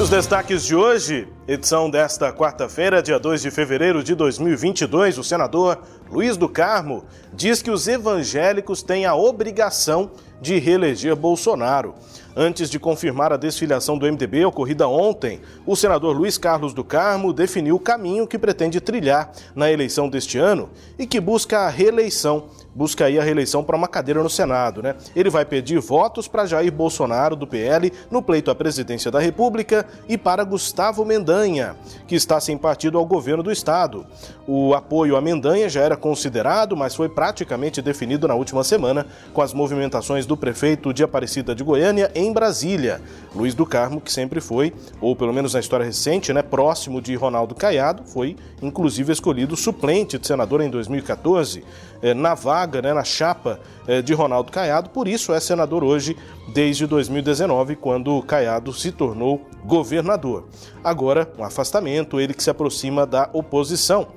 Os destaques de hoje, edição desta quarta-feira, dia 2 de fevereiro de 2022, o senador Luiz do Carmo diz que os evangélicos têm a obrigação de reeleger Bolsonaro. Antes de confirmar a desfiliação do MDB ocorrida ontem, o senador Luiz Carlos do Carmo definiu o caminho que pretende trilhar na eleição deste ano e que busca a reeleição busca aí a reeleição para uma cadeira no Senado, né? Ele vai pedir votos para Jair Bolsonaro, do PL, no pleito à presidência da República e para Gustavo Mendanha, que está sem partido ao governo do Estado. O apoio a Mendanha já era considerado, mas foi praticamente definido na última semana com as movimentações do prefeito de Aparecida de Goiânia em Brasília, Luiz do Carmo, que sempre foi, ou pelo menos na história recente, né, próximo de Ronaldo Caiado, foi inclusive escolhido suplente de senador em 2014 eh, na vaga, né, na chapa eh, de Ronaldo Caiado, por isso é senador hoje desde 2019, quando Caiado se tornou governador. Agora, um afastamento, ele que se aproxima da oposição.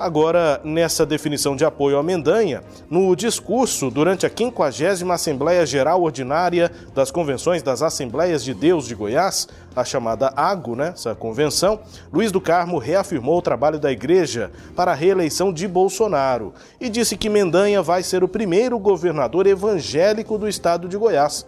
Agora, nessa definição de apoio à Mendanha, no discurso durante a 50 Assembleia Geral Ordinária das Convenções das Assembleias de Deus de Goiás, a chamada AGO, né, essa convenção, Luiz do Carmo reafirmou o trabalho da igreja para a reeleição de Bolsonaro e disse que Mendanha vai ser o primeiro governador evangélico do estado de Goiás.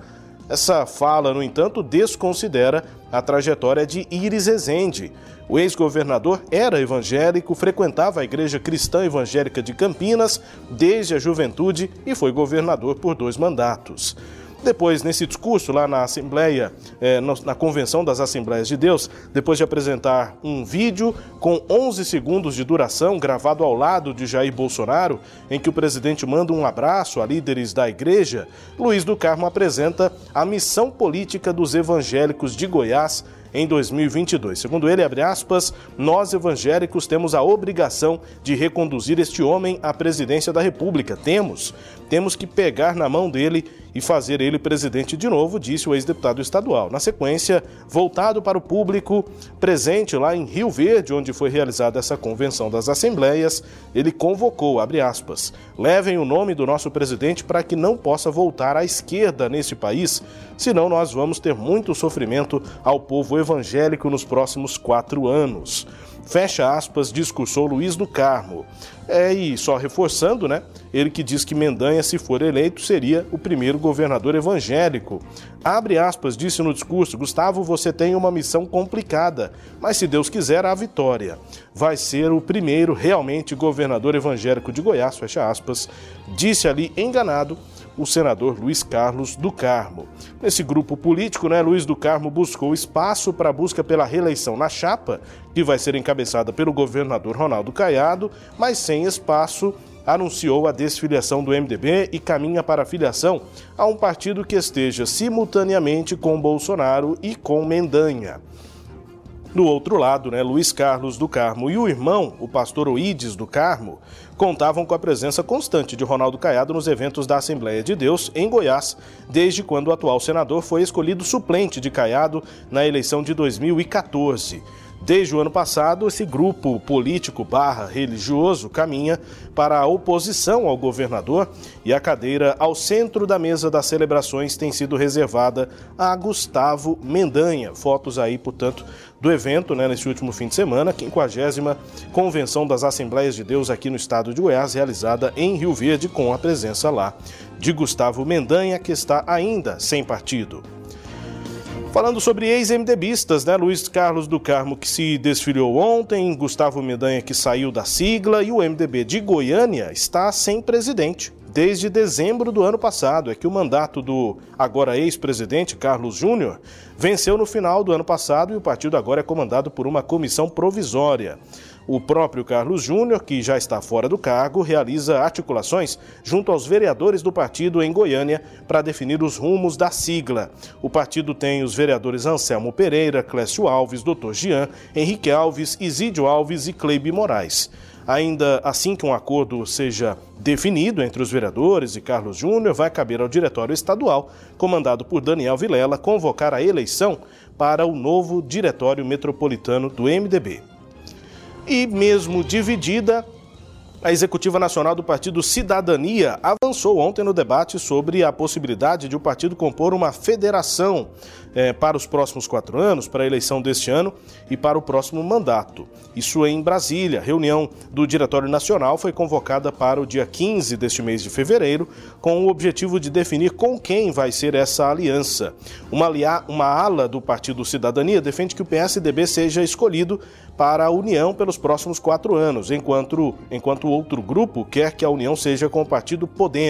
Essa fala, no entanto, desconsidera a trajetória de Iris Ezende. O ex-governador era evangélico, frequentava a Igreja Cristã Evangélica de Campinas desde a juventude e foi governador por dois mandatos. Depois, nesse discurso lá na Assembleia, é, na Convenção das Assembleias de Deus, depois de apresentar um vídeo com 11 segundos de duração, gravado ao lado de Jair Bolsonaro, em que o presidente manda um abraço a líderes da igreja, Luiz do Carmo apresenta a missão política dos evangélicos de Goiás em 2022. Segundo ele, aspas, nós evangélicos temos a obrigação de reconduzir este homem à presidência da República. Temos, temos que pegar na mão dele e fazer ele presidente de novo, disse o ex-deputado estadual. Na sequência, voltado para o público presente lá em Rio Verde, onde foi realizada essa convenção das assembleias, ele convocou, abre aspas, levem o nome do nosso presidente para que não possa voltar à esquerda nesse país, senão nós vamos ter muito sofrimento ao povo evangélico nos próximos quatro anos. Fecha aspas, discursou Luiz do Carmo. É, e só reforçando, né? Ele que diz que Mendanha, se for eleito, seria o primeiro governador evangélico. Abre aspas, disse no discurso: Gustavo, você tem uma missão complicada, mas se Deus quiser, a vitória. Vai ser o primeiro realmente governador evangélico de Goiás, fecha aspas. Disse ali, enganado, o senador Luiz Carlos do Carmo. Nesse grupo político, né, Luiz do Carmo buscou espaço para a busca pela reeleição na chapa, que vai ser encabeçada pelo governador Ronaldo Caiado, mas sem espaço anunciou a desfiliação do MDB e caminha para a filiação a um partido que esteja simultaneamente com Bolsonaro e com Mendanha. Do outro lado, né, Luiz Carlos do Carmo e o irmão, o pastor Oides do Carmo, contavam com a presença constante de Ronaldo Caiado nos eventos da Assembleia de Deus em Goiás, desde quando o atual senador foi escolhido suplente de Caiado na eleição de 2014. Desde o ano passado, esse grupo político barra religioso caminha para a oposição ao governador e a cadeira ao centro da mesa das celebrações tem sido reservada a Gustavo Mendanha. Fotos aí, portanto, do evento né, nesse último fim de semana, 50 Convenção das Assembleias de Deus aqui no estado de Goiás, realizada em Rio Verde, com a presença lá de Gustavo Mendanha, que está ainda sem partido. Falando sobre ex-MDBistas, né? Luiz Carlos do Carmo, que se desfiliou ontem, Gustavo Mendanha, que saiu da sigla, e o MDB de Goiânia está sem presidente desde dezembro do ano passado. É que o mandato do agora ex-presidente Carlos Júnior venceu no final do ano passado e o partido agora é comandado por uma comissão provisória. O próprio Carlos Júnior, que já está fora do cargo, realiza articulações junto aos vereadores do partido em Goiânia para definir os rumos da sigla. O partido tem os vereadores Anselmo Pereira, Clécio Alves, Dr. Jean, Henrique Alves, Isídio Alves e Cleibe Moraes. Ainda assim que um acordo seja definido entre os vereadores e Carlos Júnior, vai caber ao Diretório Estadual, comandado por Daniel Vilela, convocar a eleição para o novo Diretório Metropolitano do MDB. E mesmo dividida, A Executiva Nacional do Partido Cidadania avançou ontem no debate sobre a possibilidade de o partido compor uma federação eh, para os próximos quatro anos, para a eleição deste ano e para o próximo mandato. Isso em Brasília. Reunião do Diretório Nacional foi convocada para o dia 15 deste mês de fevereiro, com o objetivo de definir com quem vai ser essa aliança. Uma, uma ala do Partido Cidadania defende que o PSDB seja escolhido para a União pelos próximos quatro anos, enquanto, enquanto outro grupo quer que a união seja com o partido Podemos.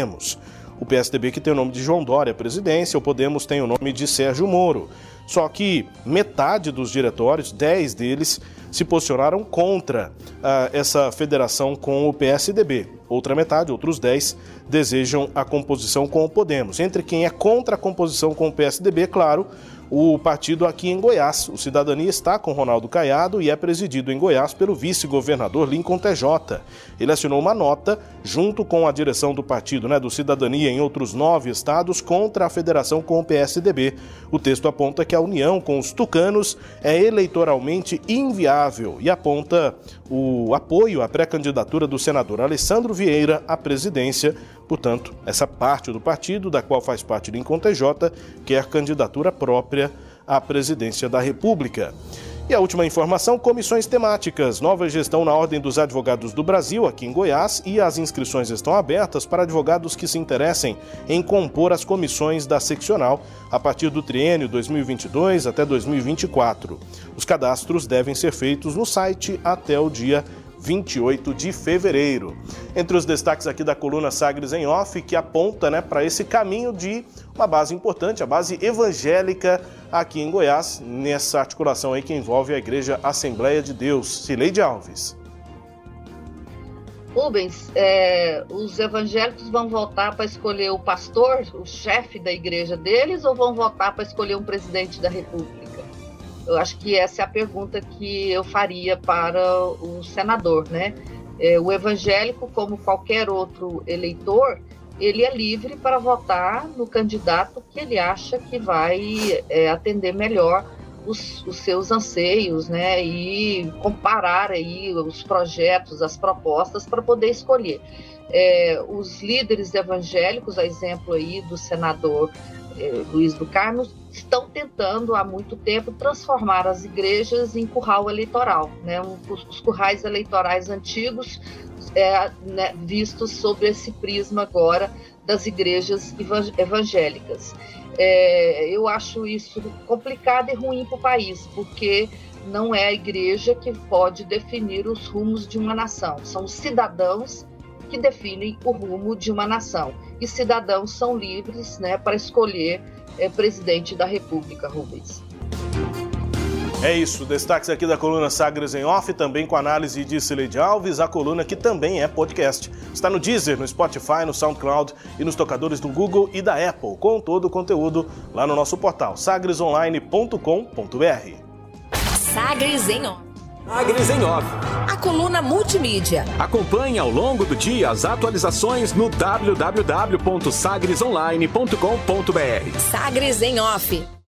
O PSDB, que tem o nome de João Dória, presidência, o Podemos tem o nome de Sérgio Moro. Só que metade dos diretórios, 10 deles, se posicionaram contra uh, essa federação com o PSDB. Outra metade, outros 10, desejam a composição com o Podemos. Entre quem é contra a composição com o PSDB, claro, o partido aqui em Goiás. O Cidadania está com Ronaldo Caiado e é presidido em Goiás pelo vice-governador Lincoln TJ. Ele assinou uma nota, junto com a direção do partido né, do Cidadania em outros nove estados, contra a federação com o PSDB. O texto aponta que a união com os tucanos é eleitoralmente inviável e aponta o apoio à pré-candidatura do senador Alessandro Vieira à presidência Portanto, essa parte do partido, da qual faz parte Lincoln TJ, quer candidatura própria à presidência da República. E a última informação: comissões temáticas. Nova gestão na Ordem dos Advogados do Brasil, aqui em Goiás, e as inscrições estão abertas para advogados que se interessem em compor as comissões da seccional a partir do triênio 2022 até 2024. Os cadastros devem ser feitos no site até o dia 28 de fevereiro. Entre os destaques aqui da coluna Sagres em Off, que aponta né, para esse caminho de uma base importante, a base evangélica aqui em Goiás, nessa articulação aí que envolve a Igreja Assembleia de Deus. Cileide Alves. Rubens, é, os evangélicos vão votar para escolher o pastor, o chefe da igreja deles, ou vão votar para escolher um presidente da república? Eu acho que essa é a pergunta que eu faria para o senador, né? É, o evangélico, como qualquer outro eleitor, ele é livre para votar no candidato que ele acha que vai é, atender melhor os, os, seus anseios, né? E comparar aí os projetos, as propostas para poder escolher. É, os líderes evangélicos, a exemplo aí do senador Luiz do Carmo, estão tentando há muito tempo transformar as igrejas em curral eleitoral, né? os, os currais eleitorais antigos é, né, vistos sob esse prisma agora das igrejas evangélicas. É, eu acho isso complicado e ruim para o país, porque não é a igreja que pode definir os rumos de uma nação, são os cidadãos que definem o rumo de uma nação. E cidadãos são livres né, para escolher é, presidente da República, Rubens. É isso, destaques aqui da coluna Sagres em Off, também com análise de Cileide Alves, a coluna que também é podcast. Está no Deezer, no Spotify, no SoundCloud e nos tocadores do Google e da Apple, com todo o conteúdo lá no nosso portal sagresonline.com.br. Sagres em Off. Sagres em Off. Coluna multimídia. Acompanhe ao longo do dia as atualizações no www.sagresonline.com.br. Sagres em Off.